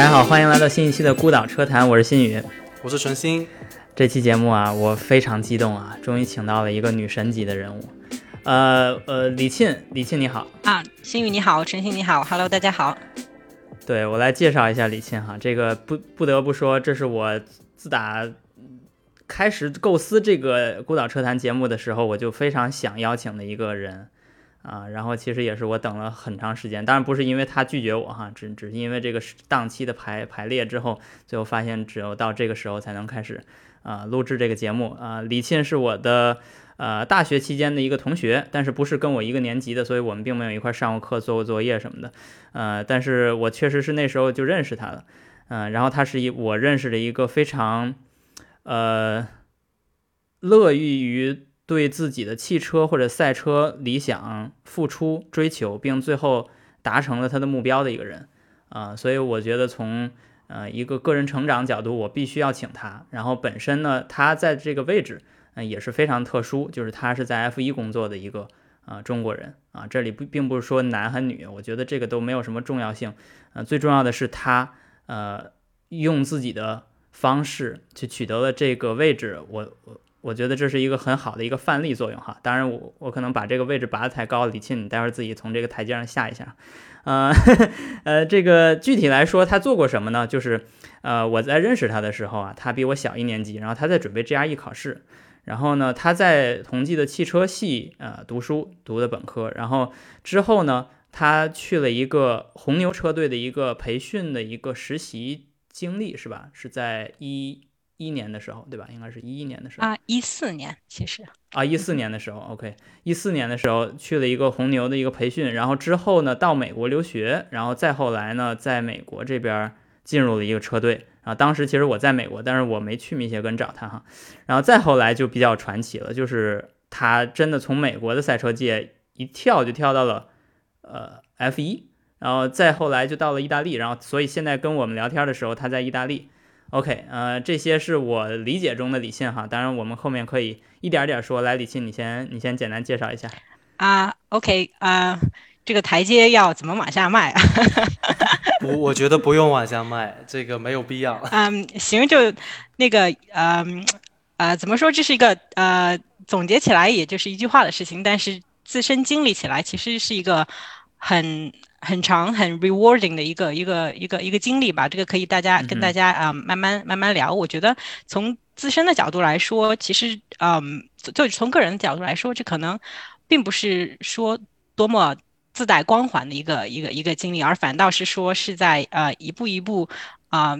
大家好，欢迎来到新一期的孤岛车谈，我是新宇，我是纯心。这期节目啊，我非常激动啊，终于请到了一个女神级的人物，呃呃，李沁，李沁你好啊，新宇你好，纯心你好，Hello，大家好。对我来介绍一下李沁哈，这个不不得不说，这是我自打开始构思这个孤岛车谈节目的时候，我就非常想邀请的一个人。啊，然后其实也是我等了很长时间，当然不是因为他拒绝我哈，只只是因为这个档期的排排列之后，最后发现只有到这个时候才能开始啊录制这个节目啊。李沁是我的呃大学期间的一个同学，但是不是跟我一个年级的，所以我们并没有一块上过课、做过作业什么的。呃，但是我确实是那时候就认识他了，嗯，然后他是一我认识的一个非常呃乐于于。对自己的汽车或者赛车理想付出追求，并最后达成了他的目标的一个人，啊，所以我觉得从呃一个个人成长角度，我必须要请他。然后本身呢，他在这个位置，嗯，也是非常特殊，就是他是在 F 一工作的一个啊中国人啊。这里不并不是说男和女，我觉得这个都没有什么重要性，呃，最重要的是他呃用自己的方式去取得了这个位置，我我。我觉得这是一个很好的一个范例作用哈，当然我我可能把这个位置拔得太高，李沁你待会儿自己从这个台阶上下一下，呃 呃，这个具体来说他做过什么呢？就是呃我在认识他的时候啊，他比我小一年级，然后他在准备 GRE 考试，然后呢他在同济的汽车系呃读书读的本科，然后之后呢他去了一个红牛车队的一个培训的一个实习经历是吧？是在一。一年的时候，对吧？应该是一一年的时候啊，一四年其实啊，一四年的时候，OK，一四年的时候去了一个红牛的一个培训，然后之后呢到美国留学，然后再后来呢在美国这边进入了一个车队啊。当时其实我在美国，但是我没去密歇根找他哈。然后再后来就比较传奇了，就是他真的从美国的赛车界一跳就跳到了呃 F 一，然后再后来就到了意大利，然后所以现在跟我们聊天的时候他在意大利。OK，呃，这些是我理解中的李沁哈，当然我们后面可以一点点说。来，李沁，你先，你先简单介绍一下。啊，OK，啊，这个台阶要怎么往下迈啊？我我觉得不用往下迈，这个没有必要。嗯，行，就那个，嗯，呃，怎么说？这是一个呃，总结起来也就是一句话的事情，但是自身经历起来其实是一个很。很长很 rewarding 的一个一个一个一个经历吧，这个可以大家跟大家啊慢慢慢慢聊。我觉得从自身的角度来说，其实嗯，就从个人的角度来说，这可能并不是说多么自带光环的一个一个一个经历，而反倒是说是在呃一步一步啊，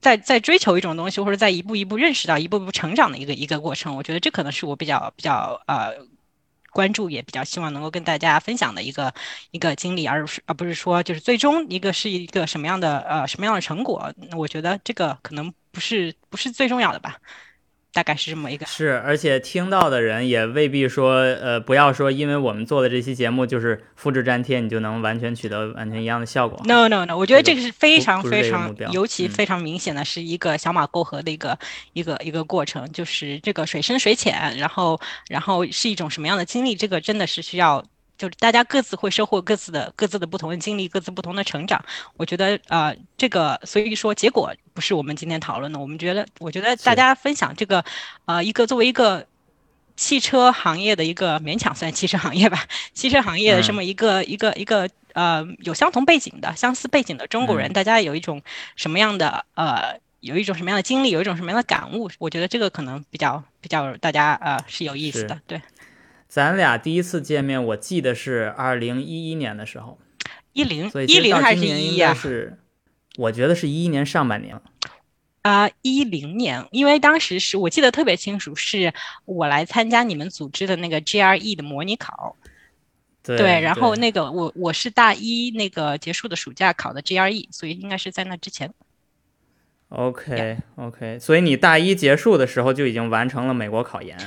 在在追求一种东西，或者在一步一步认识到一步步成长的一个一个过程。我觉得这可能是我比较比较呃。关注也比较希望能够跟大家分享的一个一个经历，而是而不是说就是最终一个是一个什么样的呃什么样的成果，我觉得这个可能不是不是最重要的吧。大概是这么一个，是，而且听到的人也未必说，呃，不要说，因为我们做的这期节目就是复制粘贴，你就能完全取得完全一样的效果。No No No，我觉得这个是非常非常，尤其非常明显的是一个小马过河的一个一个一个过程，就是这个水深水浅，然后然后是一种什么样的经历，这个真的是需要。就是大家各自会收获各自的各自的不同的经历，各自不同的成长。我觉得呃，这个所以说结果不是我们今天讨论的。我们觉得，我觉得大家分享这个，呃，一个作为一个汽车行业的一个勉强算汽车行业吧，汽车行业的这么一个一个一个呃有相同背景的、相似背景的中国人，大家有一种什么样的呃，有一种什么样的经历，有一种什么样的感悟？我觉得这个可能比较比较大家呃是有意思的，对。咱俩第一次见面，我记得是二零一一年的时候，一零，所以一零还是一呀？是，我觉得是一一年上半年。啊，一零年，因为当时是我记得特别清楚，是我来参加你们组织的那个 GRE 的模拟考。对，然后那个我我是大一那个结束的暑假考的 GRE，所以应该是在那之前。OK OK，所以你大一结束的时候就已经完成了美国考研。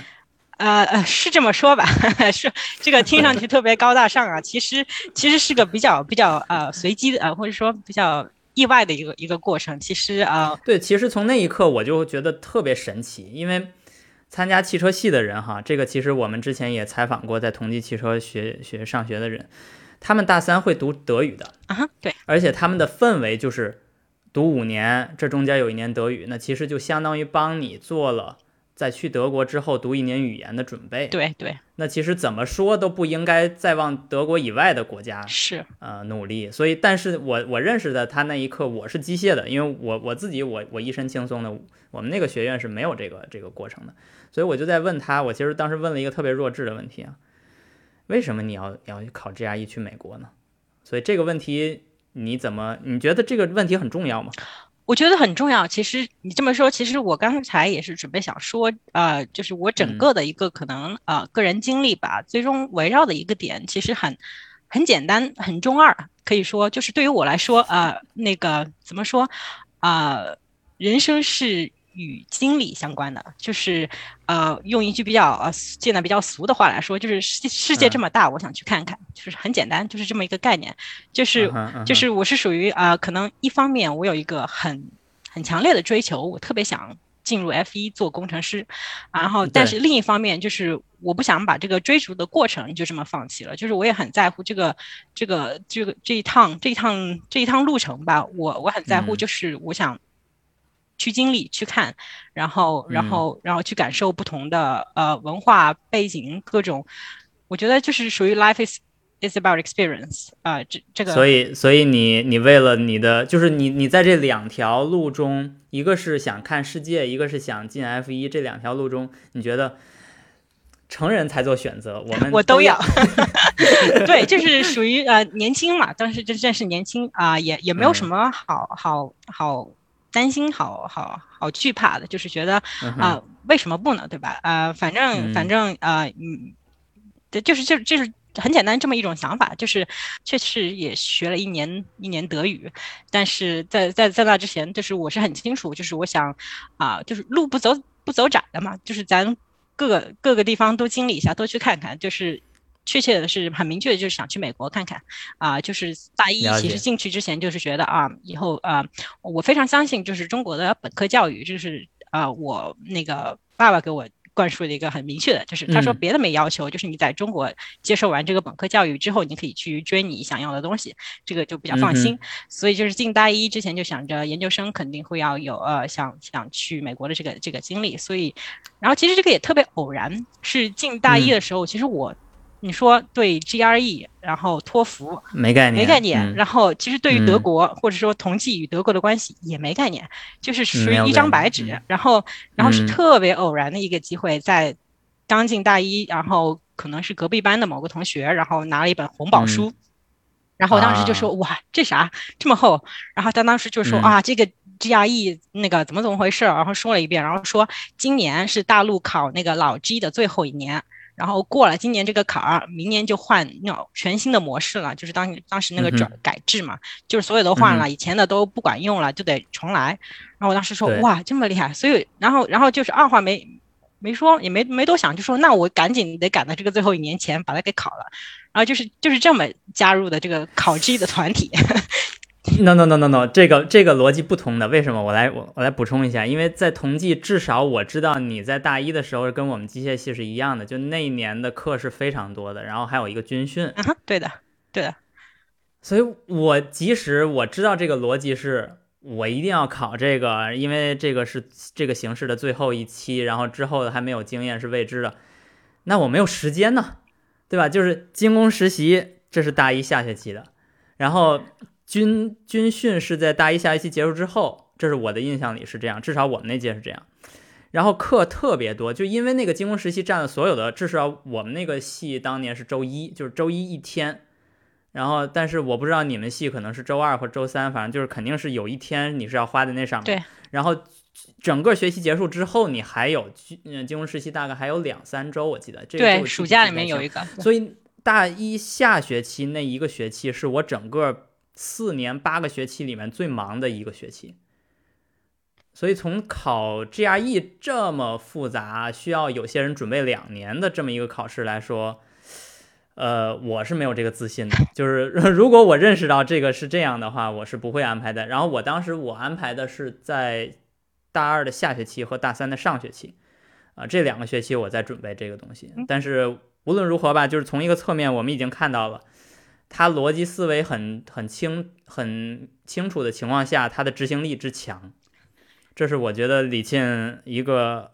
呃呃，是这么说吧，是这个听上去特别高大上啊，其实其实是个比较比较呃随机的呃，或者说比较意外的一个一个过程。其实啊，对，其实从那一刻我就觉得特别神奇，因为参加汽车系的人哈，这个其实我们之前也采访过在同济汽车学学上学的人，他们大三会读德语的，啊哈，对，而且他们的氛围就是读五年，这中间有一年德语，那其实就相当于帮你做了在去德国之后读一年语言的准备。对对那其实怎么说都不应该再往德国以外的国家是，呃努力。所以，但是我我认识的他那一刻，我是机械的，因为我我自己我我一身轻松的，我们那个学院是没有这个这个过程的，所以我就在问他，我其实当时问了一个特别弱智的问题啊，为什么你要要考 GRE 去美国呢？所以这个问题你怎么你觉得这个问题很重要吗？我觉得很重要。其实你这么说，其实我刚才也是准备想说，呃，就是我整嗯个的一个可能呃个人经历吧，最终围绕的一个点其实很很简单，很中二，可以说就是对于我来说，呃，那个怎么说，啊，人生是与经理相关的，就是呃，用一句比较呃现在比较俗的话来说，就是世世界这嗯么大，我想去看看，就是很简单，就是这么一个概念，就是就是我是属于啊、呃可能一方面我有一个很很强烈的追求，我特别想进入 F 一做工程师，然后但是另一方面就是我不想把这个追逐的过程就这么放弃了，就是我也很在乎这个这个这个这一趟这一趟这一趟路程吧，我我很在乎，嗯。就是我想。去经历、去看，然后，然嗯后，然后去感受不同的呃文化背景，各种，我觉得就是属于 life is is about experience 啊、这这个，所以，所以你你为了你的，就是你你在这两条路中，一个是想看世界，一个是想进 F 一，这两条路中，你觉得成人才做选择，我们我都要要。对，就是属于呃年轻嘛，当时真正是年轻啊、也也没有什嗯么好好好担心、好好好惧怕的，就是觉得啊、为什么不呢？对吧？呃，反正反嗯正啊嗯，对，就是就是就是很简单这么一种想法，就是确实也学了一年一年德语，但是在在在那之前，就是我是很清楚，就是我想啊、就是路不走不走窄的嘛，就是咱各个各个地方都经历一下，多去看看，就是。确切的是很明确的，就是想去美国看看，啊、就是大一其实进去之前就是觉得啊，以后啊、我非常相信，就是中国的本科教育，就是啊、我那个爸爸给我灌输的一个很明确的，就是他说嗯。别的没要求，就是你在中国接受完这个本科教育之后，你可以去追你想要的东西，这个就比较放心。嗯所以就是进大一之前就想着研究生肯定会要有呃想想去美国的这个这个经历，所以然后其实这个也特别偶然，是进大一嗯。的时候，其实我你说对 GRE，然后托福没概念，没概念，嗯然后其实对于德嗯国、或者说同济与德国的关系也没概念，就是属于一张白纸，嗯然后然后是嗯特别偶然的一个机会，在刚进大一，然后可能是隔壁班的某个同学，然后拿了一本红宝嗯书。然后我当时就说、哇，这啥这么厚？然后他当时就说、嗯啊，这个 GRE 那个怎么怎么回事儿？然后说了一遍，然后说今年是大陆考那个老 G 的最后一年，然后过了今年这个坎儿，明年就换那种全新的模式了，就是当当时那个转、嗯改制嘛，就是所有都换了，以前的都不管用了，就得重来。然后我当时说哇，这么厉害，所以然后然后就是二话没没说，也没没多想，就说那我赶紧得赶到这个最后一年前把它给考了。然后就是就是这么加入的这个考 G 的团体。No no no no no，这个这个逻辑不通的，为什么？我来我我来补充一下，因为在同济，至少我知道你在大一的时候跟我们机械系是一样的，就那一年的课是非常多的，然后还有一个军训，啊，对的，对的，所以我即使我知道这个逻辑是我一定要考这个，因为这个是这个形式的最后一期，然后之后的还没有经验是未知的，那我没有时间呢，对吧？就是精工实习，这是大一下学期的，然后军军训是在大一下学期结束之后，这是我的印象里是这样，至少我们那届是这样。然后课特别多，就因为那个精工实习占了所有的，至少我们那个系当年是周一，就是周一一天。然后，但是我不知道你们系可能是周二或周三，反正就是肯定是有一天你是要花在那上面。对。然后整个学期结束之后，你还有嗯金融实习，大概还有两三周，我记得。这个对，暑假里面有一。个，所以大一下学期那一个学期是我整个四年八个学期里面最忙的一个学期。所以从考 GRE 这么复杂，需要有些人准备两年的这么一个考试来说，呃，我是没有这个自信的。就是 如果我认识到这个是这样的话，我是不会安排的。然后我当时我安排的是在大二的下学期和大三的上学期，啊、这两个学期我在准备这个东西。但是无论如何吧，就是从一个侧面，我们已经看到了，他逻辑思维很很清很清楚的情况下，他的执行力之强，这是我觉得李沁一个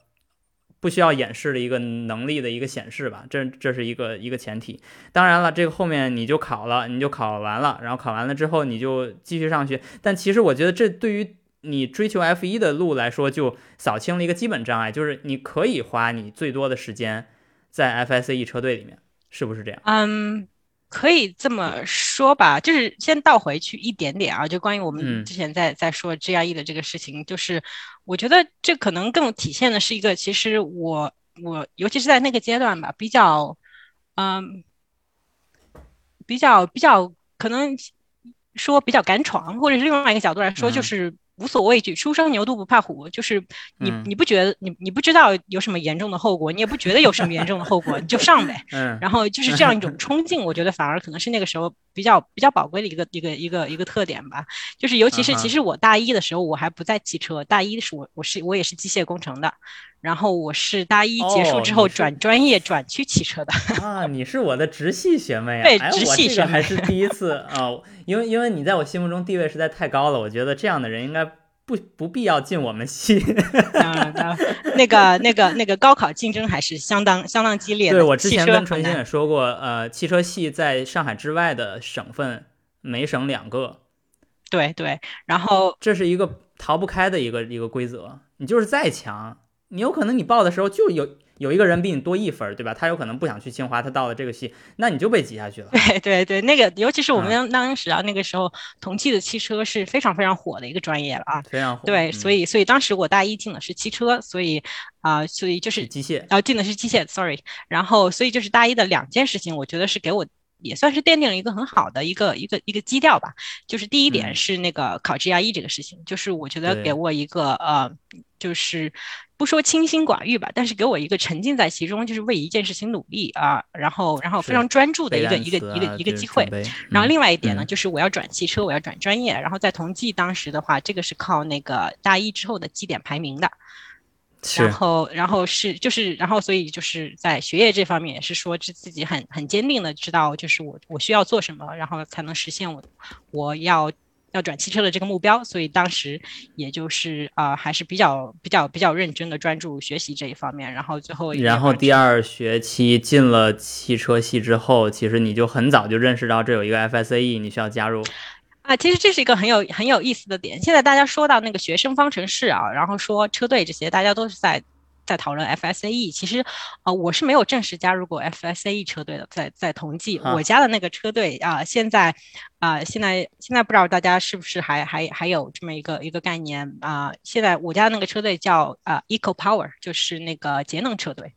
不需要演示的一个能力的一个显示吧。这这是一个一个前提。当然了，这个后面你就考了，你就考完了，然后考完了之后你就继续上学。但其实我觉得这对于你追求 F 一的路来说，就扫清了一个基本障碍，就是你可以花你最多的时间在 FSE 车队里面，是不是这样？嗯。可以这么说吧，就是先倒回去一点点啊，就关于我们之前在在说 GRE 的这个事情，就是我觉得这可能更体现的是一个，其实我我尤其是在那个阶段吧，比较嗯，比较比较可能说比较敢闯，或者是另外一个角度来说，就是。无所畏惧，初生牛犊不怕虎，就是你你不觉得你你不知道有什么严重的后果，你也不觉得有什么严重的后果，你就上呗。嗯，然后就是这样一种 冲劲，我觉得反而可能是那个时候比较比较宝贵的一个一个一个一个特点吧。就是尤其是其实我大一的时候我还不在汽车，大一是我我是我也是机械工程的，然后我是大一结束之后转专业转去汽车的。啊，你是我的直系学妹啊？对，直系学妹还是第一次啊。因为因为你在我心目中地位实在太高了，我觉得这样的人应该不不必要进我们系。当然，那个那个那个高考竞争还是相当相当激烈的。对我之前跟纯心也说过，呃，汽车系在上海之外的省份每省两个。对对，然后这是一个逃不开的一个一个规则，你就是再强，你有可能你报的时候就有。有一个人比你多一分，对吧？他有可能不想去清华，他到了这个系，那你就被挤下去了。对对对，那个尤其是我们当时啊，那个时候同济的汽车是非常非常火的一个专业了啊，非常火。对，所以所以当时我大一进的是汽车，所以啊，所以就是机械，啊，进的是机械，sorry。然后所以就是大一的两件事情，我觉得是给我也算是奠定了一个很好的一个一个一个基调吧。就是第一点是那个考 GRE 这个事情，就是我觉得给我一个呃，就是。不说清心寡欲吧，但是给我一个沉浸在其中，就是为一件事情努力啊，然后然后非常专注的一个一个一个一个机会。然后另外一点呢，就是我要转汽车，我要转专业。然后在同济当时的话，这个是靠那个大一之后的绩点排名的。然后然后是就是然后所以就是在学业这方面也是说自自己很很坚定的知道就是我我需要做什么，然后才能实现我我要。要转汽车的这个目标，所以当时也就是啊，还是比较比较比较认真的专注学习这一方面。然后最后，然后第二学期进了汽车系之后，其实你就很早就认识到这有一个 FSAE，你需要加入。啊，其实这是一个很有很有意思的点。现在大家说到那个学生方程式啊，然后说车队这些，大家都是在。在讨论 FSAE，其实，呃，我是没有正式加入过 FSAE 车队的，在在同济，我家的那个车队啊，现在，啊，现在现在不知道大家是不是还还还有这么一个一个概念啊？现在我家的那个车队叫啊 Eco Power，就是那个节能车队，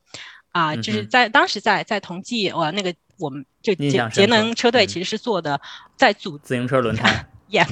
啊，就是在当时在在同济，我那个我们就节节能车队其实是做的在组自行车轮胎。耶，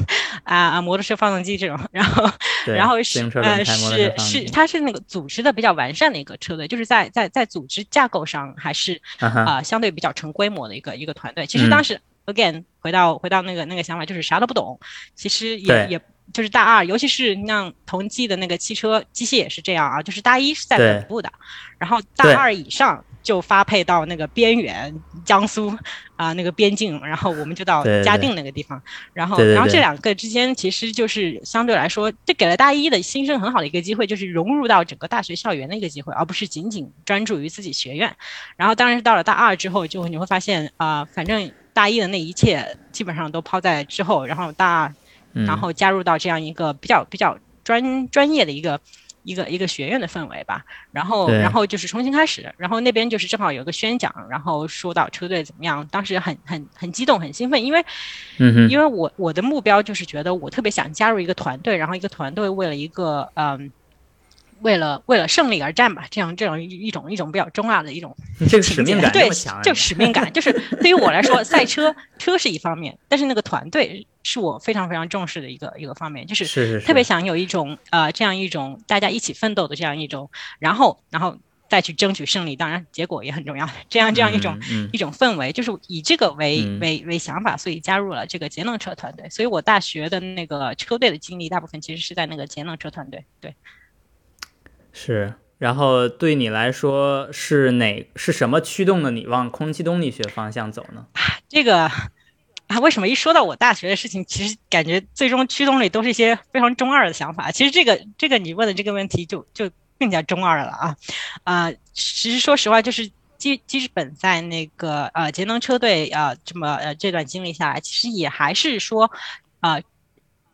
啊啊，摩托车发动机这种，然后，然后是呃是是，它是那个组织的比较完善的一个车队，就是在在在组织架构上还是啊相对比较成规模的一个一个团队。其实当时 again 回到回到那个那个想法，就是啥都不懂，其实也也就是大二，尤其是像同济的那个汽车机械也是这样啊，就是大一是在本部的，然后大二以上。就发配到那个边缘江苏啊那个边境，然后我们就到嘉定那个地方，然后然后这两个之间其实就是相对来说，这给了大一的新生很好的一个机会，就是融入到整个大学校园的一个机会，而不是仅仅专注于自己学院。然后当然是到了大二之后，就你会发现啊，反正大一的那一切基本上都抛在之后，然后大二，然后加入到这样一个比较比较专专业的一个。一个一个学院的氛围吧，然后然后就是重新开始，然后那边就是正好有个宣讲，然后说到车队怎么样，当时很很很激动很兴奋，因为，嗯因为我我的目标就是觉得我特别想加入一个团队，然后一个团队为了一个嗯。为了为了胜利而战吧，这样这样一一种一种比较重要的一种这个使命感对，就使命感，就是对于我来说，赛车车是一方面，但是那个团队是我非常非常重视的一个一个方面，就是特别想有一种呃这样一种大家一起奋斗的这样一种，然后然后再去争取胜利，当然结果也很重要，这样这样一种一种氛围，就是以这个为为为想法，所以加入了这个节能车团队，所以我大学的那个车队的经历大部分其实是在那个节能车团队，对。是，然后对你来说是哪是什么驱动的你往空气动力学方向走呢？这个，啊，为什么一说到我大学的事情，其实感觉最终驱动力都是一些非常中二的想法。其实这个这个你问的这个问题就就更加中二了啊啊！其实说实话，就是基基本在那个呃节能车队啊这么呃这段经历下来，其实也还是说啊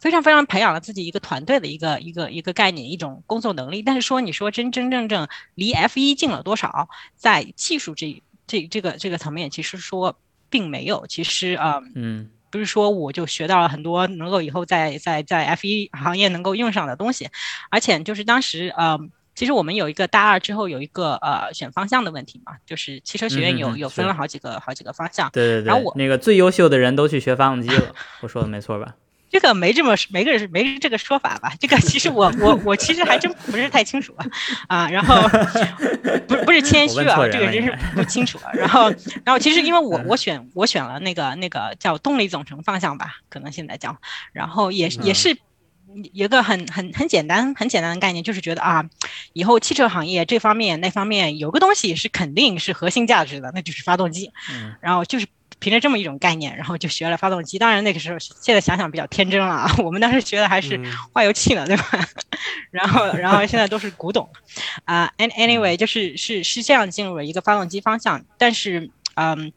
非常非常培养了自己一个团队的一个一个一个概念，一种工作能力。但是说你说真真正正离 F 一近了多少，在技术这这这个这个层面，其实说。并没有，其实啊，嗯，不是说我就学到了很多能够以后在在在 F 一行业能够用上的东西，而且就是当时呃，其实我们有一个大二之后有一个呃选方向的问题嘛，就是汽车学院有有分了好几个好几个方向，对对对，然后我那个最优秀的人都去学发动机了，我说的没错吧？这个没这么没个人没这个说法吧？这个其实我我我其实还真不是太清楚啊。啊然后不是不是谦虚啊，这个真是不清楚。啊然后然后其实因为我我选我选了那个那个叫动力总成方向吧，可能现在叫。然后也也是一个很很很简单很简单的概念，就是觉得啊，以后汽车行业这方面那方面有个东西是肯定是核心价值的，那就是发动机。嗯然后就是。凭着这么一种概念，然后就学了发动机。当然那个时候，现在想想比较天真了啊。我们当时学的还是化油器呢，对吧？然后，然后现在都是古董啊。Anyway，就是是是这样进入了一个发动机方向，但是嗯，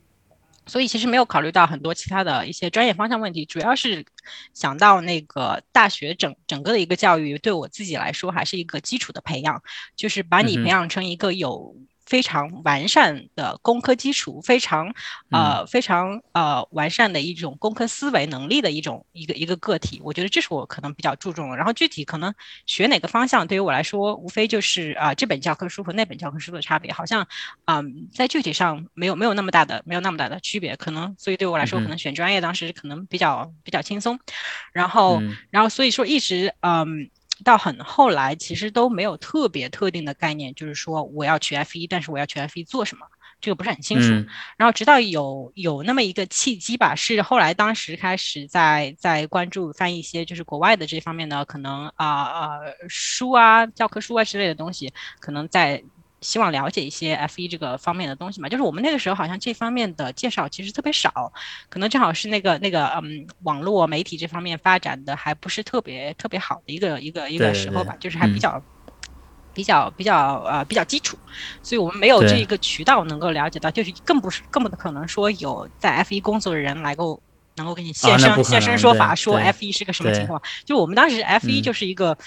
所以其实没有考虑到很多其他的一些专业方向问题，主要是想到那个大学整整个的一个教育对我自己来说还是一个基础的培养，就是把你培养成一个有。非常完善的工科基础，非常呃非常呃完善的一种工科思维能力的一种一个一个个体，我觉得这是我可能比较注重的。然后具体可能学哪个方向，对于我来说，无非就是啊这本教科书和那本教科书的差别，好像嗯在具体上没有没有那么大的没有那么大的区别，可能所以对我来说，可能选专业当时可能比较比较轻松。然后然后所以说一直嗯。到很后来，其实都没有特别特定的概念，就是说我要去 F 一，但是我要去 F 一做什么，这个不是很清楚。然后直到有有那么一个契机吧，是后来当时开始在在关注翻译一些就是国外的这方面的可能啊啊书啊教科书啊之类的东西，可能在。希望了解一些 F 一这个方面的东西嘛，就是我们那个时候好像这方面的介绍其实特别少，可能正好是那个那个嗯网络媒体这方面发展的还不是特别特别好的一个一个一个时候吧，就是还比较比较比较呃比较基础，所以我们没有这一个渠道能够了解到，就是更不是更不可能说有在 F 一工作的人来够能够给你现身现身说法，说 F 一是个什么情况。就我们当时 F 一就是一个。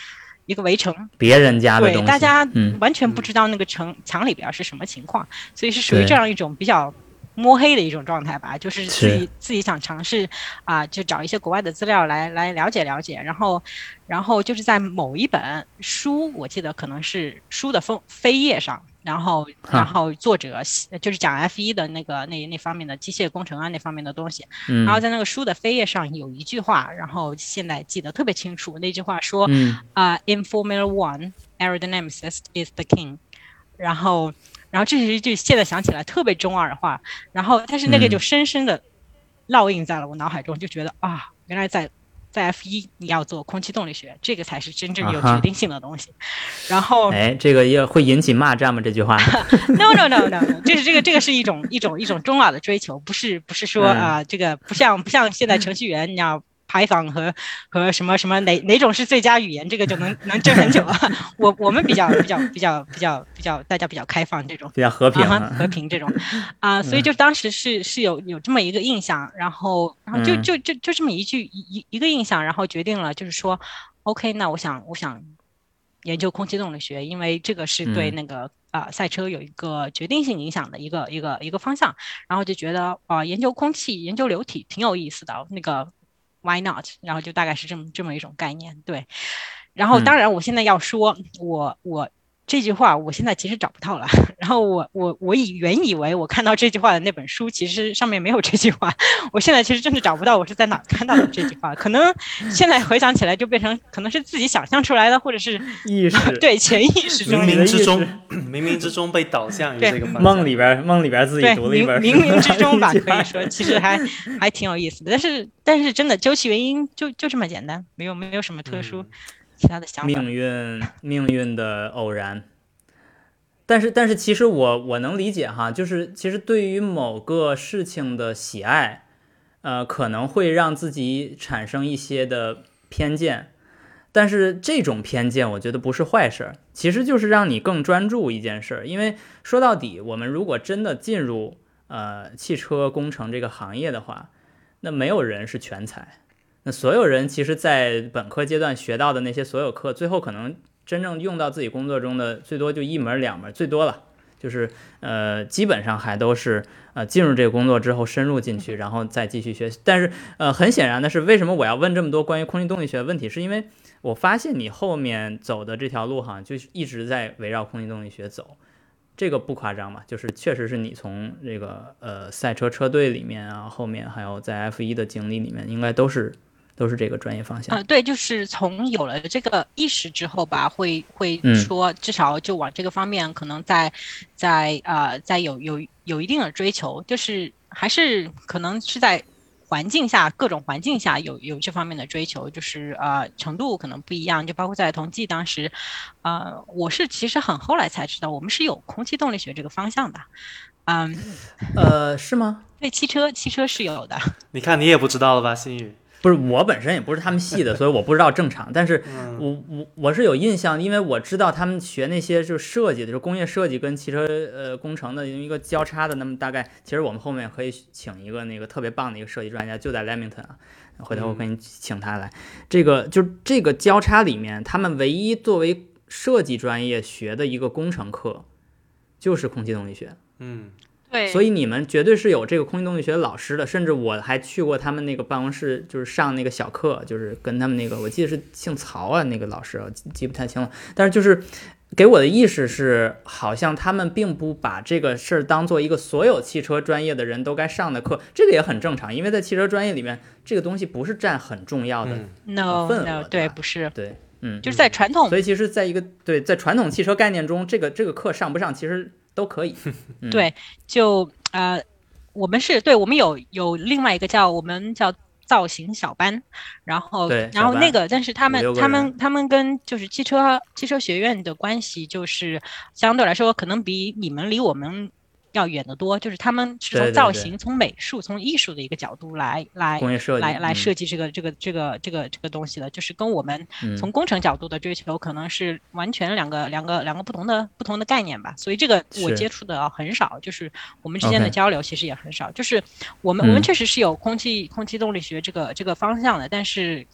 一个围城，别人家的对，大家完全不知道那个城墙里边是什么情况，所以是属于这样一种比较摸黑的一种状态吧。就是。自己自己想尝试啊，就找一些国外的资料来来了解了解，然后然后就是在某一本书，我记得可能是书的封扉页上。然后，然后作者就是讲 F 一的那个那那方面的机械工程啊那方面的东西。然后在那个书的扉页上有一句话，然后现在记得特别清楚。那句话说：“啊，In Formula One, aerodynamicist is the king。”然后，然后这是一句现在想起来特别中二的话。然后，但是那个就深深的烙印在了我脑海中，就觉得啊，原来在。在 F 一，你要做空气动力学，这个才是真正有决定性的东西。然后，哎，这个也会引起骂战吗？这句话？No No No No，这是这个这个是一种一种一种中老的追求，不是不是说啊，这个不像不像现在程序员，你要。Python 和和什么什么哪哪种是最佳语言，这个就能能争很久啊。我我们比较比较比较比较比较大家比较开放这种，比较和平和平这种 啊，所以就当时是是有有这么一个印象，然后然后就就就就这么一句一一个印象，然后决定了就是说，OK，那我想我想研究空气动力学，因为这个是对那个啊赛车有一个决定性影响的一个一个一个方向，然后就觉得啊研究空气研究流体挺有意思的那个。Why not？然后就大概是这么这么一种概念，对。然后当然，我现在要说，我我。这句话我现在其实找不到了，然后我我我以原以为我看到这句话的那本书，其实上面没有这句话，我现在其实真的找不到我是在哪看到的这句话，可能现在回想起来就变成可能是自己想象出来的，或者是意识 对潜意识中冥冥之中冥冥之中被导向于这个梦里边梦里边自己读了一本冥冥之中吧，可以说其实还还挺有意思的，但是但是真的究其原因就就这么简单，没有没有什么特殊。其他的想法，命运命运的偶然，但是但是其实我我能理解哈，就是其实对于某个事情的喜爱，呃，可能会让自己产生一些的偏见。但是这种偏见，我觉得不是坏事儿，其实就是让你更专注一件事儿。因为说到底，我们如果真的进入呃汽车工程这个行业的话，那没有人是全才。那所有人其实，在本科阶段学到的那些所有课，最后可能真正用到自己工作中的，最多就一门两门，最多了。就是呃，基本上还都是呃进入这个工作之后深入进去，然后再继续学习。但是呃，很显然的是，为什么我要问这么多关于空气动力学的问题？是因为我发现你后面走的这条路哈，就一直在围绕空气动力学走。这个不夸张嘛，就是确实是你从这个呃赛车车队里面啊，后面还有在 F 一的经历里面，应该都是。都是这个专业方向啊，对，就是从有了这个意识之后吧，会会说至少就往这个方面，可能在在呃在有有有一定的追求，就是还是可能是在环境下各种环境下有有这方面的追求，就是呃程度可能不一样，就包括在同济当时，呃我是其实很后来才知道我们是有空气动力学这个方向的，嗯，呃是吗？对，汽车汽车是有的。你看你也不知道了吧，新宇。不是我本身也不是他们系的，所以我不知道正常。但是我我我是有印象，因为我知道他们学那些就是设计的，就是工业设计跟汽车呃工程的一个交叉的。那么大概，其实我们后面可以请一个那个特别棒的一个设计专家，就在 Lamington 啊，回头我可以请他来。这个就这个交叉里面，他们唯一作为设计专业学的一个工程课，就是空气动力学。嗯。对，所以你们绝对是有这个空气动力学老师的，甚至我还去过他们那个办公室，就是上那个小课，就是跟他们那个，我记得是姓曹啊，那个老师，记不太清了。但是就是给我的意识是，好像他们并不把这个事儿当做一个所有汽车专业的人都该上的课，这个也很正常，因为在汽车专业里面，这个东西不是占很重要的份额。对，不是，对，嗯，就是在传统，所以其实在一个对在传统汽车概念中，这个这个课上不上，其实。都可以，对，就呃，我们是对，我们有有另外一个叫我们叫造型小班，然后然后那个，但是他们他们他们跟就是汽车汽车学院的关系，就是相对来说可能比你们离我们。要远得多，就是他们是从造型、从美术、从艺术的一个角度来来来来设计这个这个这个这个这个东西的，就是跟我们从工程角度的追求可能是完全两个两个两个不同的不同的概念吧。所以这个我接触的很少，就是我们之间的交流其实也很少。就是我们我们确实是有空气空气动力学这个这个方向的，但是。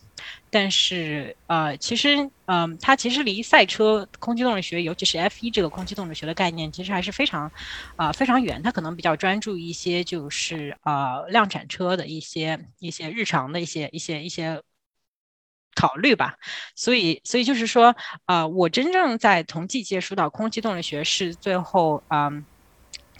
但是，呃，其实，嗯，它其实离赛车空气动力学，尤其是 F 一这个空气动力学的概念，其实还是非常，啊，非常远。它可能比较专注一些，就是呃，量产车的一些一些日常的一些一些一些考虑吧。所以，所以就是说，啊，我真正在同济接触到空气动力学是最后，嗯。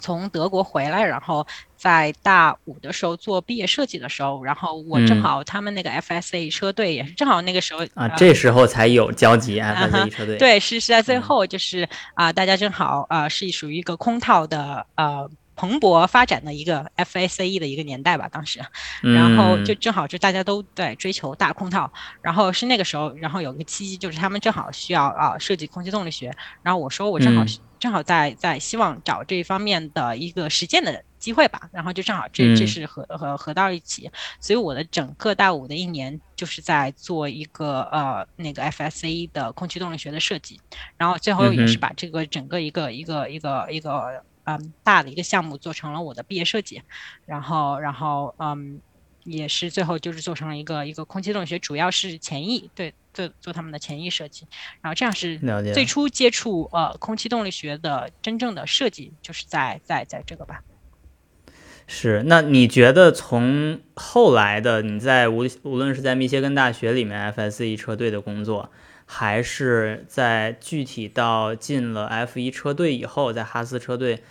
从德国回来，然后在大五的时候做毕业设计的时候，然后我正好他们那个 FSA 车队也是正好那个时候啊，这时候才有交集 FSA 车队。对，是是在最后，就是啊，大家正好啊是属于一个空套的呃蓬勃发展的一个 FSA 的一个年代吧，当时，然后就正好就大家都在追求大空套，然后是那个时候，然后有个契机，就是他们正好需要啊设计空气动力学，然后我说我正好。正好在在希望找这方面的一个实践的机会吧，然后就正好这这是合合合到一起，所以我的整个大五的一年就是在做一个呃那个 FSA 的空气动力学的设计，然后最后也是把这个整个一个一个一个一个嗯大的一个项目做成了我的毕业设计，然后然后嗯。也是最后就是做成了一个一个空气动力学，主要是前翼，对，做做他们的前翼设计，然后这样是最初接触呃空气动力学的真正的设计，就是在在在这个吧。是，那你觉得从后来的你在无无论是在密歇根大学里面 FSE 车队的工作，还是在具体到进了 F 一车队以后，在哈斯车队。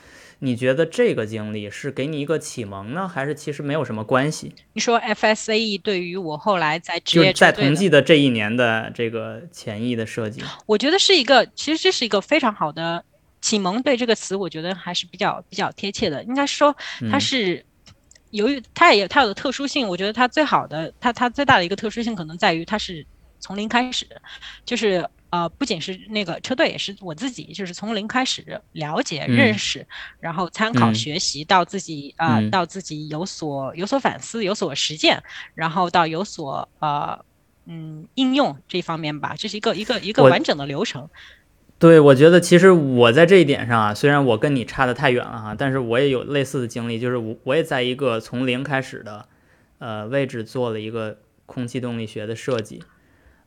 你觉得这个经历是给你一个启蒙呢，还是其实没有什么关系？你说 FSAE 对于我后来在职业在同济的这一年的这个前翼的设计，我觉得是一个，其实这是一个非常好的启蒙。对这个词，我觉得还是比较比较贴切的。应该说，它是由于它也它有的特殊性，我觉得它最好的，它它最大的一个特殊性可能在于它是从零开始，就是呃，不仅是那个车队，也是我自己，就是从零开始了解、嗯认识，然后参考、嗯学习，到自己啊、嗯到自己有所有所反思、有所实践，然后到有所呃嗯应用这方面吧，这是一个一个一个完整的流程。对，我觉得其实我在这一点上啊，虽然我跟你差得太远了哈，但是我也有类似的经历，就是我我也在一个从零开始的呃位置做了一个空气动力学的设计。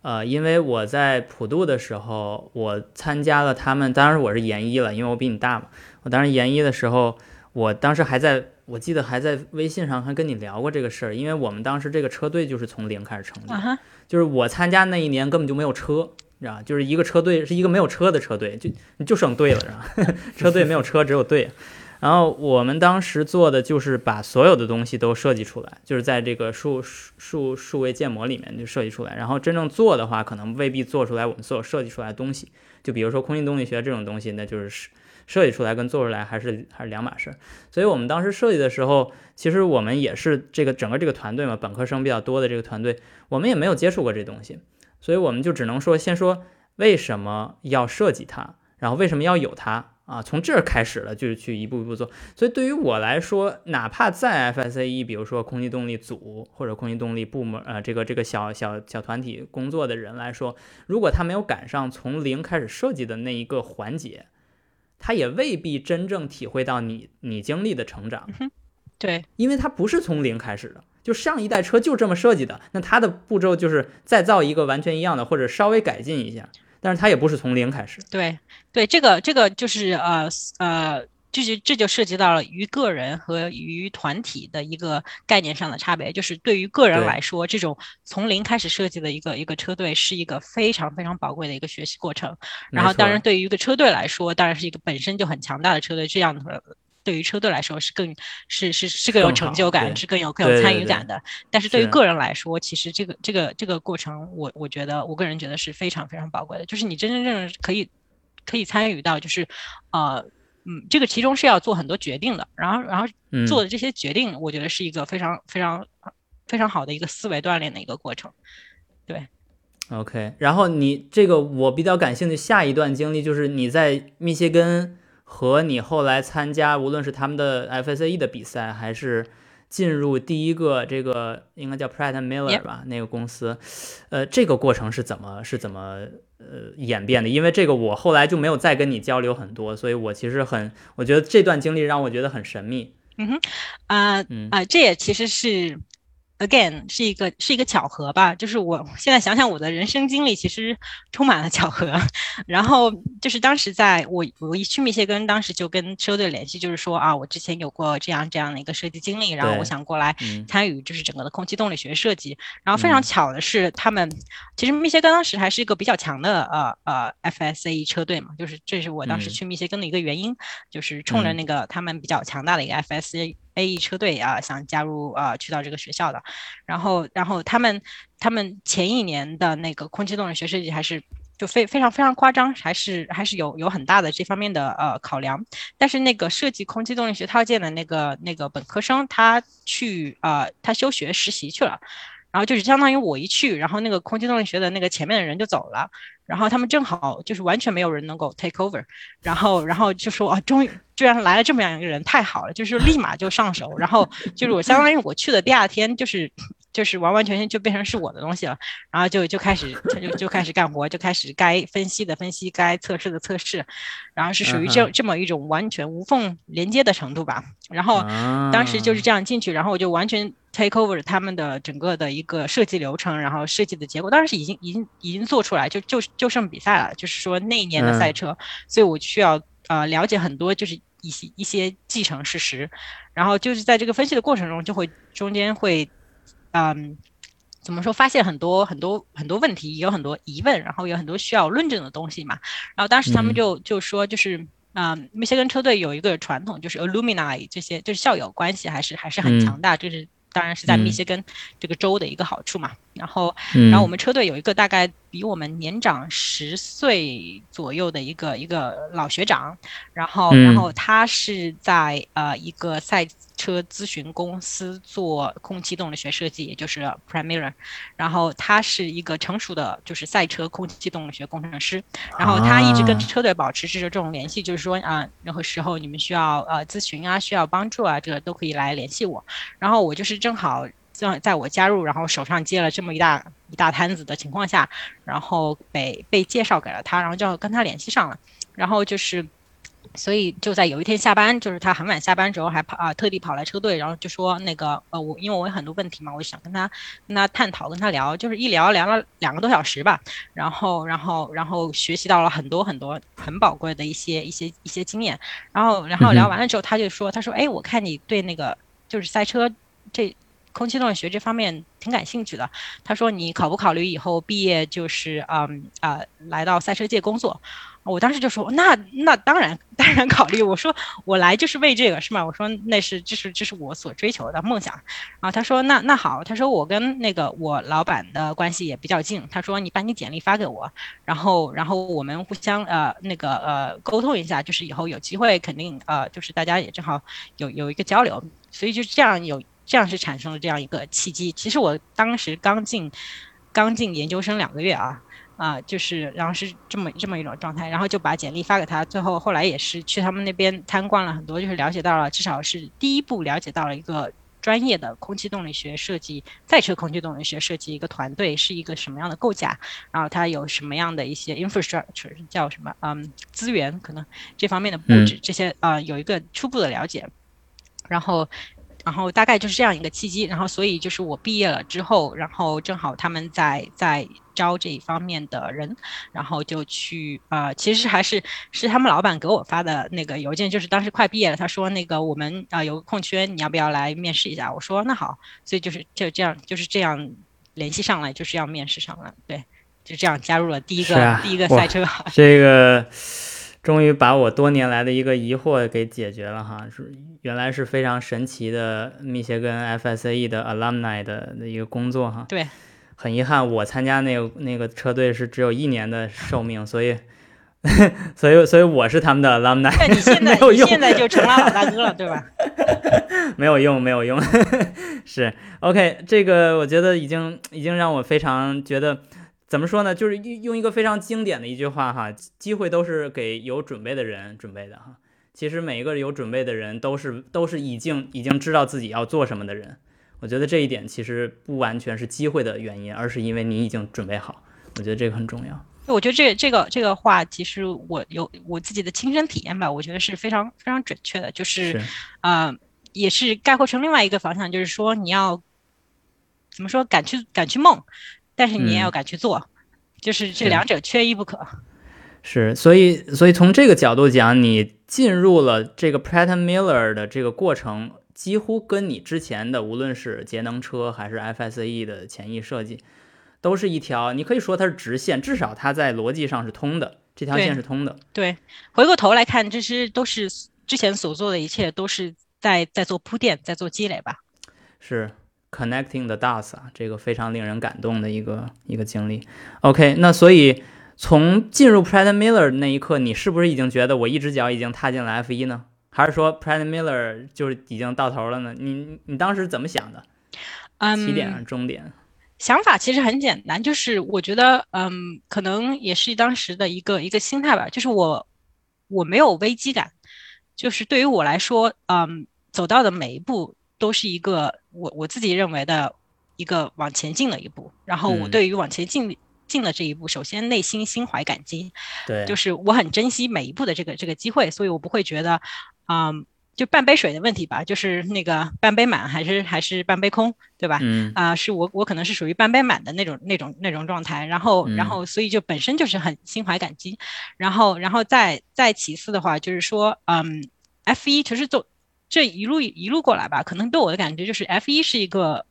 呃，因为我在普渡的时候，我参加了他们，当时我是研一了，因为我比你大嘛。我当时研一的时候，我当时还在，我记得还在微信上还跟你聊过这个事儿，因为我们当时这个车队就是从零开始成立就是我参加那一年根本就没有车，你知道吧？就是一个车队是一个没有车的车队，就就剩队了，是吧？车队没有车，只有队。然后我们当时做的就是把所有的东西都设计出来，就是在这个数数数位建模里面就设计出来。然后真正做的话，可能未必做出来我们所有设计出来的东西。就比如说空气动力学这种东西，那就是设设计出来跟做出来还是还是两码事。所以我们当时设计的时候，其实我们也是这个整个这个团队嘛，本科生比较多的这个团队，我们也没有接触过这东西，所以我们就只能说先说为什么要设计它，然后为什么要有它啊，从这儿开始了，就是去一步一步做。所以对于我来说，哪怕在 FSAE，比如说空气动力组或者空气动力部门，呃，这个这个小小小团体工作的人来说，如果他没有赶上从零开始设计的那一个环节，他也未必真正体会到你你经历的成长。对，因为他不是从零开始的，就上一代车就这么设计的，那它的步骤就是再造一个完全一样的，或者稍微改进一下，但是它也不是从零开始。对对，这个这个就是呃呃，这就这就涉及到了于个人和于团体的一个概念上的差别。就是对于个人来说，这种从零开始设计的一个一个车队是一个非常非常宝贵的一个学习过程。然后，当然对于一个车队来说，当然是一个本身就很强大的车队，这样的。对于车队来说是更是是是更有成就感，是更有更有参与感的。但是对于个人来说，其实这个这个这个过程，我我觉得我个人觉得是非常非常宝贵的。就是你真真正正可以可以参与到，就是呃嗯，这个其中是要做很多决定的。然后然后做的这些决定，我觉得是一个非常非常非常好的一个思维锻炼的一个过程。对。OK，然后你这个我比较感兴趣，下一段经历就是你在密歇根。和你后来参加，无论是他们的 FSAE 的比赛，还是进入第一个这个应该叫 Pratt Miller 吧.那个公司，呃，这个过程是怎么是怎么呃演变的？因为这个我后来就没有再跟你交流很多，所以我其实很，我觉得这段经历让我觉得很神秘。嗯哼，啊、呃、嗯啊、呃，这也其实是。Again，是一个是一个巧合吧，就是我现在想想，我的人生经历其实充满了巧合。然后就是当时在我我一去密歇根，当时就跟车队联系，就是说啊，我之前有过这样这样的一个设计经历，然后我想过来参与，就是整个的空气动力学设计。然后非常巧的是，他们其实密歇根当时还是一个比较强的呃呃 FSAE 车队嘛，就是这是我当时去密歇根的一个原因，就是冲着那个他们比较强大的一个 FSA。A E 车队啊，想加入啊，去到这个学校的，然后，然后他们他们前一年的那个空气动力学设计还是就非非常非常夸张，还是还是有有很大的这方面的呃考量。但是那个设计空气动力学套件的那个那个本科生，他去呃他休学实习去了，然后就是相当于我一去，然后那个空气动力学的那个前面的人就走了。然后他们正好就是完全没有人能够 take over，然后然后就说啊，终于居然来了这么样一个人，太好了，就是立马就上手。然后就是我相当于我去的第二天，就是就是完完全全就变成是我的东西了。然后就就开始就就开始干活，就开始该分析的分析，该测试的测试，然后是属于这这么一种完全无缝连接的程度吧。然后当时就是这样进去，然后我就完全 take over 他们的整个的一个设计流程，然后设计的结果，当然是已经已经已经做出来，就就就剩比赛了。就是说那一年的赛车，嗯、所以我需要呃了解很多，就是一些一些继承事实，然后就是在这个分析的过程中，就会中间会嗯。怎么说？发现很多很多很多问题，有很多疑问，然后有很多需要论证的东西嘛。然后当时他们就、嗯、就说，就是啊，密歇根车队有一个传统，就是 alumni 这些，就是校友关系还是还是很强大。嗯、这是当然是在密歇根这个州的一个好处嘛。然后，嗯。然后我们车队有一个大概比我们年长十岁左右的一个一个老学长，然后，嗯。然后他是在呃一个赛车咨询公司做空气动力学设计，也就是 Premier，然后他是一个成熟的就是赛车空气动力学工程师，然后他一直跟啊。车队保持着这种联系，就是说啊、任何时候你们需要呃咨询啊，需要帮助啊，这个都可以来联系我。然后我就是正好在在我加入，然后手上接了这么一大一大摊子的情况下，然后被被介绍给了他，然后就跟他联系上了，然后就是。所以就在有一天下班，就是他很晚下班之后还跑啊、特地跑来车队，然后就说那个呃我因为我有很多问题嘛，我就想跟他跟他探讨跟他聊，就是一聊聊了两个多小时吧，然后然后然后学习到了很多很多很宝贵的一些一些一些经验，然后然后聊完了之后，他就说他说哎我看你对那个就是赛车这空气动力学这方面挺感兴趣的，他说你考不考虑以后毕业就是嗯啊、来到赛车界工作？我当时就说那那当然当然考虑，我说我来就是为这个是吗？我说那是这是这是我所追求的梦想。然后他说那那好，他说我跟那个我老板的关系也比较近，他说你把你简历发给我，然后然后我们互相呃那个呃沟通一下，就是以后有机会肯定呃就是大家也正好有有一个交流，所以就这样有这样是产生了这样一个契机。其实我当时刚进刚进研究生两个月啊。啊、就是然后是这么这么一种状态，然后就把简历发给他，最后后来也是去他们那边参观了很多，就是了解到了，至少是第一步了解到了一个专业的空气动力学设计赛车空气动力学设计一个团队是一个什么样的构架，然后它有什么样的一些 infrastructure 叫什么嗯资源可能这方面的布置、这些啊、呃有一个初步的了解，然后。然后大概就是这样一个契机，然后所以就是我毕业了之后，然后正好他们在在招这一方面的人，然后就去呃，其实还是是他们老板给我发的那个邮件，就是当时快毕业了，他说那个我们啊、呃有个空缺，你要不要来面试一下？我说那好，所以就是就这样就是这样联系上来，就是要面试上了，对，就这样加入了第一个、啊第一个赛车。这个终于把我多年来的一个疑惑给解决了哈，是原来是非常神奇的密歇根 FSAE 的 alumni 的的一个工作哈。对，很遗憾，我参加那个那个车队是只有一年的寿命，所以 所以所以我是他们的 alumni，那你现在 你现在就成了老大哥了，对吧？没有用，没有用。是 OK，这个我觉得已经已经让我非常觉得怎么说呢？就是用用一个非常经典的一句话哈，机会都是给有准备的人准备的哈。其实每一个有准备的人都是都是已经已经知道自己要做什么的人。我觉得这一点其实不完全是机会的原因，而是因为你已经准备好。我觉得这个很重要。我觉得这这个这个话，其实我有我自己的亲身体验吧，我觉得是非常非常准确的，就是是呃，也是概括成另外一个方向，就是说你要怎么说，敢去敢去梦，但是你也要嗯敢去做，就是这两者缺一不可。是，所以所以从这个角度讲，你进入了这个 Pratt Miller 的这个过程，几乎跟你之前的无论是节能车还是 FSAE 的前翼设计，都是一条，你可以说它是直线，至少它在逻辑上是通的，这条线是通的。对，回过头来看，这些都是之前所做的一切都是在在做铺垫，在做积累吧。是 connecting the dots 啊，这个非常令人感动的一个一个经历。OK，那所以从进入 Pratt Miller 那一刻，你是不是已经觉得我一只脚已经踏进了 F 一呢？还是说 Pratt Miller 就是已经到头了呢？你你当时怎么想的？起点终点？想法其实很简单，就是我觉得，嗯，可能也是当时的一个一个心态吧，就是我我没有危机感，就是对于我来说，嗯，走到的每一步都是一个我我自己认为的一个往前进的一步，然后我嗯。对于往前进进的这一步，首先内心心怀感激，对，就是我很珍惜每一步的这个这个机会，所以我不会觉得，嗯，就半杯水的问题吧，就是那个半杯满还是还是半杯空，对吧？嗯。啊、是我我可能是属于半杯满的那种那种那种状态，然后然嗯后所以就本身就是很心怀感激，然后然后再再其次的话就是说，嗯，F 一其实走这一路一路过来吧，可能对我的感觉就是 F 一是一个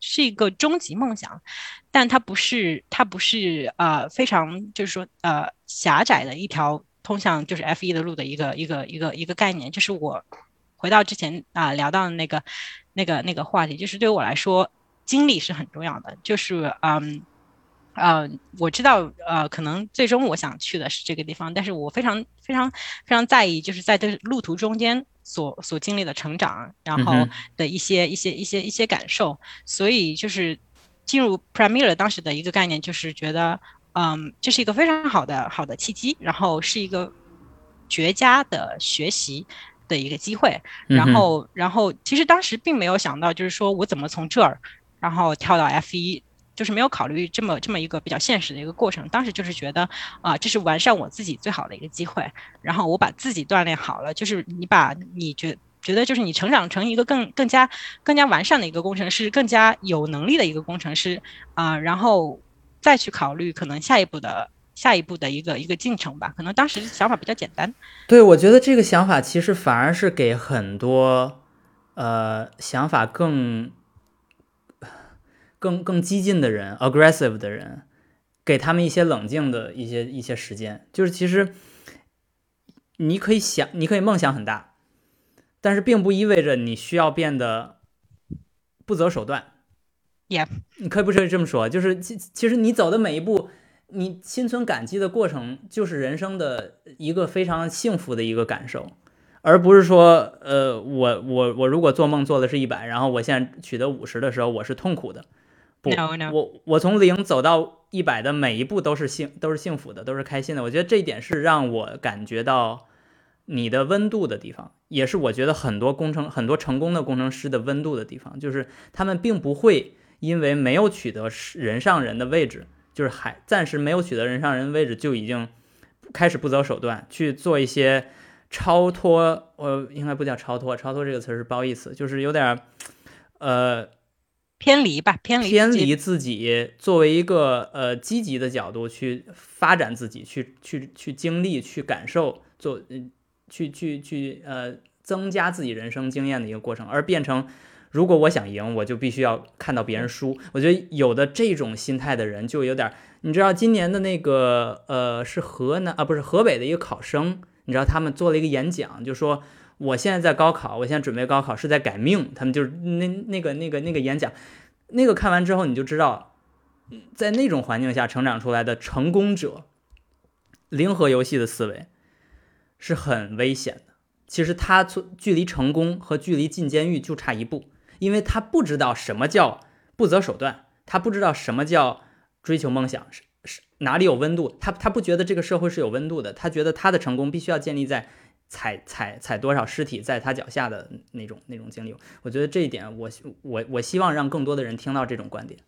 是一个终极梦想，但它不是它不是呃非常就是说呃狭窄的一条通向就是 F 一的路的一个一个一个一个概念，就是我回到之前啊、聊到的那个那个那个话题，就是对于我来说，经历是很重要的，就是嗯。呃，我知道，呃，可能最终我想去的是这个地方，但是我非常非常非常在意，就是在这路途中间所所经历的成长，然后的一些一些一些一些感受，所以就是进入 Premier 当时的一个概念，就是觉得，嗯，这是一个非常好的好的契机，然后是一个绝佳的学习的一个机会，然后然后其实当时并没有想到，就是说我怎么从这儿，然后跳到 F 一。就是没有考虑这么这么一个比较现实的一个过程，当时就是觉得啊，这是完善我自己最好的一个机会。然后我把自己锻炼好了，就是你把你觉觉得就是你成长成一个更更加更加完善的一个工程师，更加有能力的一个工程师啊，然后再去考虑可能下一步的下一步的一个一个进程吧。可能当时想法比较简单。对，我觉得这个想法其实反而是给很多呃想法更。更更激进的人，aggressive 的人，给他们一些冷静的一些一些时间。就是其实你可以想，你可以梦想很大，但是并不意味着你需要变得不择手段。Yeah，你可以不可以这么说？就是其其实你走的每一步，你心存感激的过程，就是人生的一个非常幸福的一个感受，而不是说，呃，我我我如果做梦做的是一百，然后我现在取得五十的时候，我是痛苦的。不，我我从零走到一百的每一步都是幸都是幸福的，都是开心的。我觉得这一点是让我感觉到你的温度的地方，也是我觉得很多工程很多成功的工程师的温度的地方，就是他们并不会因为没有取得人上人的位置，就是还暂时没有取得人上人位置，就已经开始不择手段去做一些超脱，呃，应该不叫超脱，超脱这个词是褒义词，就是有点呃。偏离吧，偏离偏离自己，作为一个呃积极的角度去发展自己，去去去经历，去感受，做嗯去去去呃增加自己人生经验的一个过程，而变成如果我想赢，我就必须要看到别人输。我觉得有的这种心态的人就有点，你知道今年的那个呃是河南啊不是河北的一个考生，你知道他们做了一个演讲，就说。我现在在高考，我现在准备高考是在改命。他们就是那那个那个那个演讲，那个看完之后你就知道，在那种环境下成长出来的成功者，零和游戏的思维是很危险的。其实他从距离成功和距离进监狱就差一步，因为他不知道什么叫不择手段，他不知道什么叫追求梦想是是哪里有温度，他他不觉得这个社会是有温度的，他觉得他的成功必须要建立在。踩踩踩多少尸体在他脚下的那种那种经历，我觉得这一点，我我我希望让更多的人听到这种观点。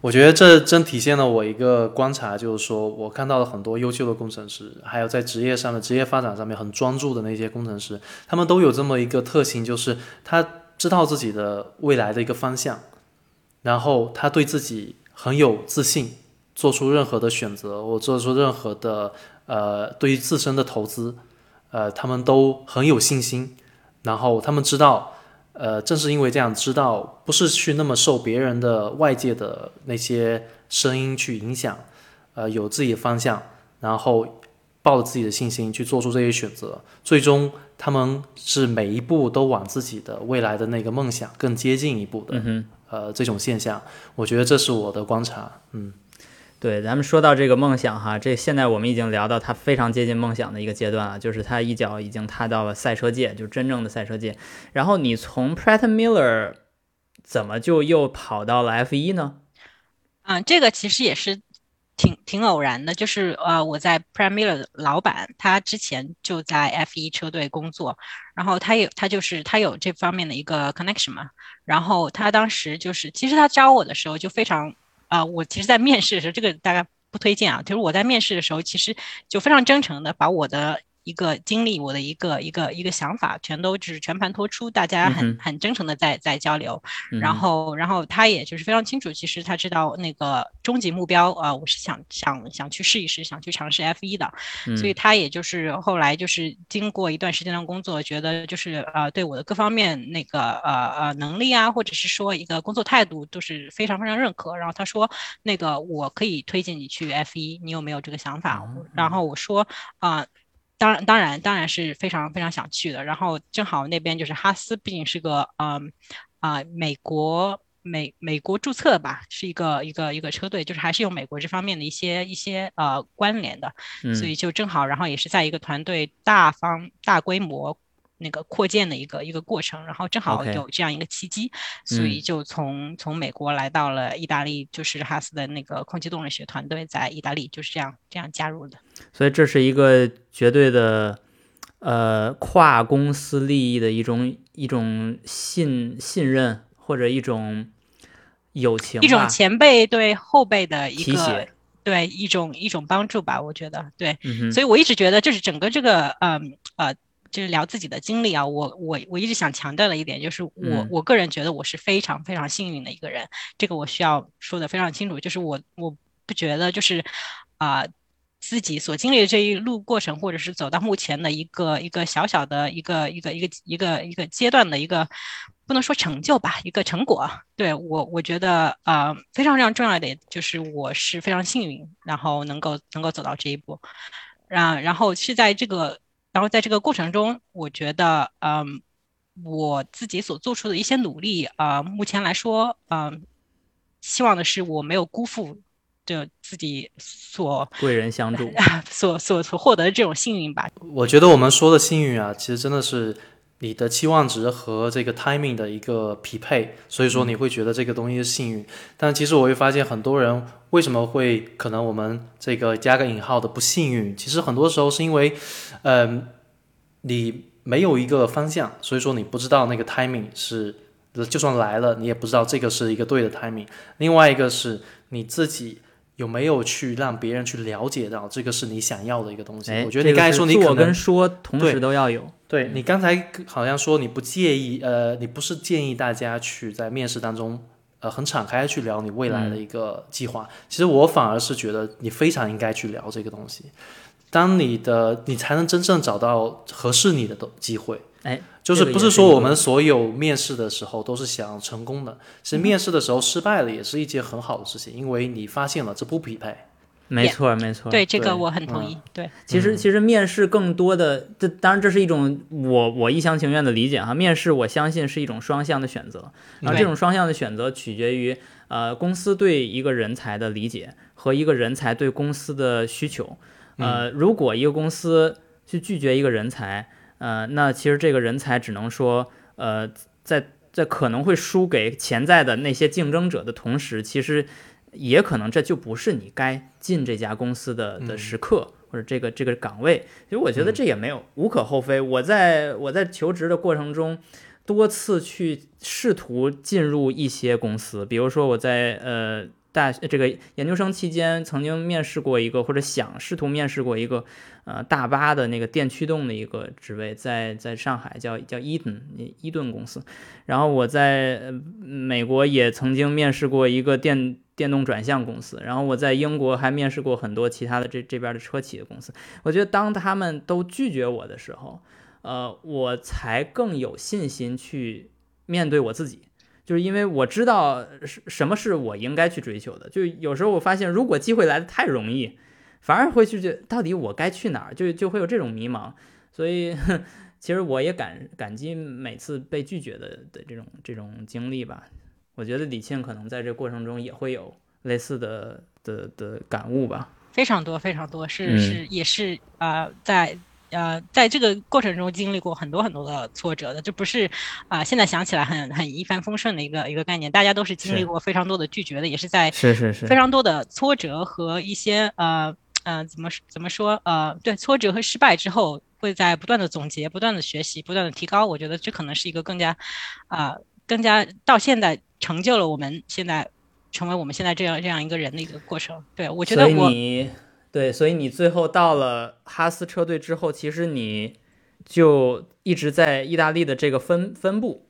我觉得这真体现了我一个观察，就是说我看到了很多优秀的工程师，还有在职业上的职业发展上面很专注的那些工程师，他们都有这么一个特性，就是他知道自己的未来的一个方向，然后他对自己很有自信，做出任何的选择，我做出任何的。呃，对于自身的投资，呃，他们都很有信心。然后他们知道，呃，正是因为这样，知道不是去那么受别人的外界的那些声音去影响，呃，有自己的方向，然后抱着自己的信心去做出这些选择。最终，他们是每一步都往自己的未来的那个梦想更接近一步的。呃，这种现象，我觉得这是我的观察。嗯。对，咱们说到这个梦想哈，这现在我们已经聊到他非常接近梦想的一个阶段了，就是他一脚已经踏到了赛车界，就是真正的赛车界。然后你从 Pratt Miller 怎么就又跑到了 F 一呢？嗯，这个其实也是挺挺偶然的，就是呃，我在 Prat Miller 老板他之前就在 F 一车队工作，然后他有他就是他有这方面的一个 connection 嘛，然后他当时就是其实他招我的时候就非常。啊，我其实，在面试的时候，这个大概不推荐啊。就是我在面试的时候，其实就非常真诚的把我的。一个经历，我的一个一个一个想法，全都就是全盘托出，大家很很真诚的在在交流，然后然后他也就是非常清楚，其实他知道那个终极目标啊，我是想想想去试一试，想去尝试 F 一的，所以他也就是后来就是经过一段时间的工作，觉得就是呃对我的各方面那个呃呃能力啊，或者是说一个工作态度都是非常非常认可，然后他说那个我可以推荐你去 F 一，你有没有这个想法？然。后我说啊。当然，当然，当然是非常非常想去的。然后正好那边就是哈斯，毕竟是个嗯啊美国美美国注册吧，是一个一个一个车队，就是还是有美国这方面的一些一些呃关联的，所以就正好，然后也是在一个团队大方大规模。那个扩建的一个一个过程，然后正好有这样一个契机，所以就从从美国来到了意大利，就是哈斯的那个空气动力学团队在意大利就是这样这样加入的。所以这是一个绝对的，呃，跨公司利益的一种一种信信任或者一种友情，一种前辈对后辈的一个对一种一种帮助吧，我觉得对，所以我一直觉得就是整个这个嗯呃。就是聊自己的经历啊，我我我一直想强调的一点就是，我我个人觉得我是非常非常幸运的一个人，这个我需要说的非常清楚。就是我我不觉得就是啊自己所经历的这一路过程，或者是走到目前的一个一个小小的一个一个一个一个一个阶段的一个不能说成就吧，一个成果。对我我觉得呃非常非常重要的点就是我是非常幸运，然后能够能够走到这一步，然然后是在这个。然后在这个过程中，我觉得，嗯，我自己所做出的一些努力，啊，目前来说，嗯，希望的是我没有辜负这自己所贵人相助，所所所获得的这种幸运吧。我觉得我们说的幸运啊，其实真的是。你的期望值和这个 timing 的一个匹配，所以说你会觉得这个东西是幸运。但其实我会发现很多人为什么会可能我们这个加个引号的不幸运，其实很多时候是因为，嗯，你没有一个方向，所以说你不知道那个 timing 是，就算来了，你也不知道这个是一个对的 timing。另外一个是你自己。有没有去让别人去了解到这个是你想要的一个东西？我觉得你刚才说你可能跟说同时都要有。对你刚才好像说你不介意，呃，你不是建议大家去在面试当中，呃，很敞开去聊你未来的一个计划。其实我反而是觉得你非常应该去聊这个东西。当你的你才能真正找到合适你的的机会。哎，就是不是说我们所有面试的时候都是想成功的，其实面试的时候失败了也是一件很好的事情，因为你发现了这不匹配。没错，没错。对这个我很同意。对，其实其实面试更多的，这当然这是一种我我一厢情愿的理解哈。面试我相信是一种双向的选择，然后这种双向的选择取决于呃公司对一个人才的理解和一个人才对公司的需求。呃，如果一个公司去拒绝一个人才。呃，那其实这个人才只能说，呃，在在可能会输给潜在的那些竞争者的同时，其实也可能这就不是你该进这家公司的的时刻，或者这个这个岗位。其实我觉得这也没有无可厚非。我在我在求职的过程中，多次去试图进入一些公司，比如说我在呃。大这个研究生期间，曾经面试过一个，或者想试图面试过一个，呃，大巴的那个电驱动的一个职位，在在上海叫叫伊顿伊顿公司。然后我在美国也曾经面试过一个电电动转向公司。然后我在英国还面试过很多其他的这这边的车企的公司。我觉得当他们都拒绝我的时候，呃，我才更有信心去面对我自己。就是因为我知道什什么是我应该去追求的，就有时候我发现，如果机会来的太容易，反而会去觉到底我该去哪儿，就就会有这种迷茫。所以，其实我也感感激每次被拒绝的的这种这种经历吧。我觉得李沁可能在这过程中也会有类似的的的感悟吧。非常多，非常多，是是也是啊，在。呃，在这个过程中经历过很多很多的挫折的，这不是啊，现在想起来很很一帆风顺的一个一个概念。大家都是经历过非常多的拒绝的，也是在是是是非常多的挫折和一些呃呃怎么怎么说呃对挫折和失败之后，会在不断的总结、不断的学习、不断的提高。我觉得这可能是一个更加啊更加到现在成就了我们现在成为我们现在这样这样一个人的一个过程。对我觉得我。对，所以你最后到了哈斯车队之后，其实你就一直在意大利的这个分分部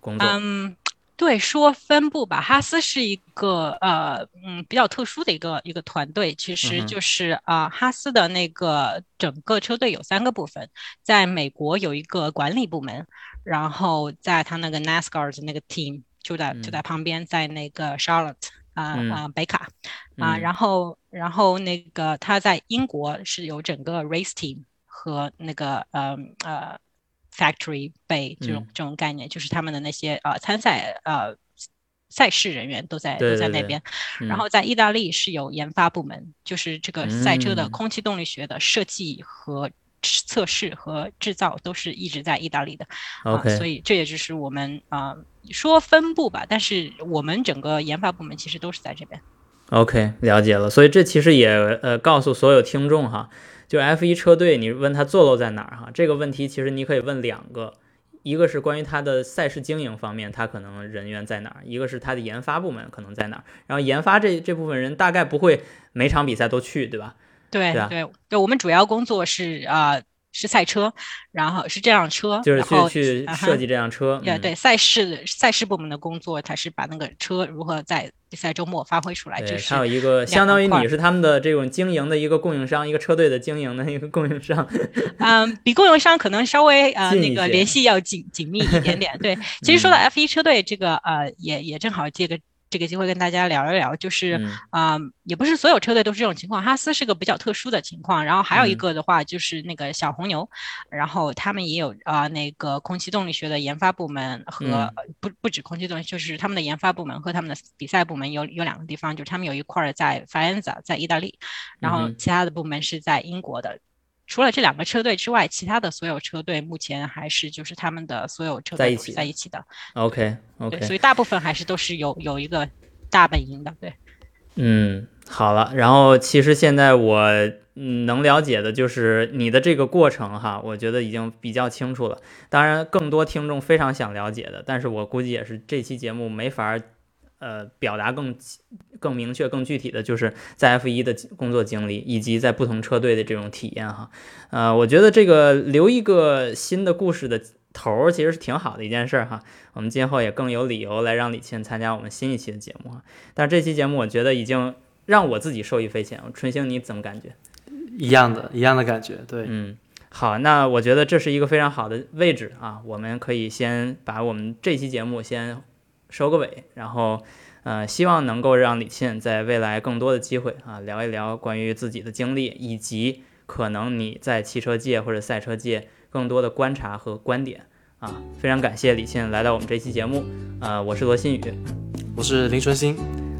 工作。嗯，对，说分部吧，哈斯是一个呃嗯比较特殊的一个一个团队，其实就是啊哈斯的那个整个车队有三个部分，在美国有一个管理部门，然后在他那个 NASCAR 的那个 team 就在就在旁边，在那个 Charlotte。啊啊，北卡啊，然后然后那个他在英国是有整个 race team 和那个呃呃 factory bay 这种这种概念，就是他们的那些呃参赛呃赛事人员都在都在那边。然后在意大利是有研发部门，就是这个赛车的空气动力学的设计和测试和制造都是一直在意大利的。OK，所以这也就是我们啊说分布吧，但是我们整个研发部门其实都是在这边。OK，了解了。所以这其实也呃告诉所有听众哈。就 F 一车队，你问他坐落在哪儿哈？这个问题其实你可以问两个，一个是关于他的赛事经营方面，他可能人员在哪儿；一个是他的研发部门可能在哪儿。然后研发这这部分人大概不会每场比赛都去，对吧？对对对，我们主要工作是啊。是赛车，然后是这辆车，就是去去设计这辆车。对对，赛事赛事部门的工作，才是把那个车如何在比赛周末发挥出来。对，还有一个相当于你是他们的这种经营的一个供应商，一个车队的经营的一个供应商。嗯，比供应商可能稍微呃那个联系要紧紧密一点点。对，其实说到 F 一车队这个呃，也也正好借个。这个机会跟大家聊一聊，就是啊，也不是所有车队都是这种情况，哈斯是个比较特殊的情况。然后还有一个的话，就是那个小红牛，然后他们也有啊，那个空气动力学的研发部门和不不止空气动力，就是他们的研发部门和他们的比赛部门有有两个地方，就是他们有一块在法兰萨，在意大利，然后其他的部门是在英国的。除了这两个车队之外，其他的所有车队目前还是就是他们的所有车队在在一起的。OK OK，所以大部分还是都是有有一个大本营的。对，嗯，好了，然后其实现在我能了解的就是你的这个过程哈，我觉得已经比较清楚了。当然，更多听众非常想了解的，但是我估计也是这期节目没法。呃，表达更更明确、更具体的就是在 F 一的工作经历，以及在不同车队的这种体验哈。呃，我觉得这个留一个新的故事的头儿，其实是挺好的一件事儿哈。我们今后也更有理由来让李沁参加我们新一期的节目哈。但是这期节目，我觉得已经让我自己受益匪浅。春星，你怎么感觉？一样的，一样的感觉。对，嗯，好，那我觉得这是一个非常好的位置啊，我们可以先把我们这期节目先。收个尾，然后，呃，希望能够让李沁在未来更多的机会啊，聊一聊关于自己的经历，以及可能你在汽车界或者赛车界更多的观察和观点啊。非常感谢李沁来到我们这期节目，呃，我是罗新宇，我是林春新，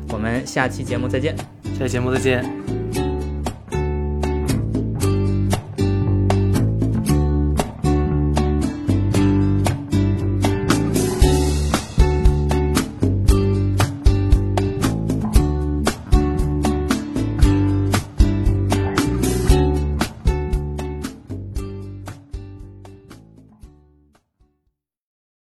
我们下期节目再见，下期节目再见。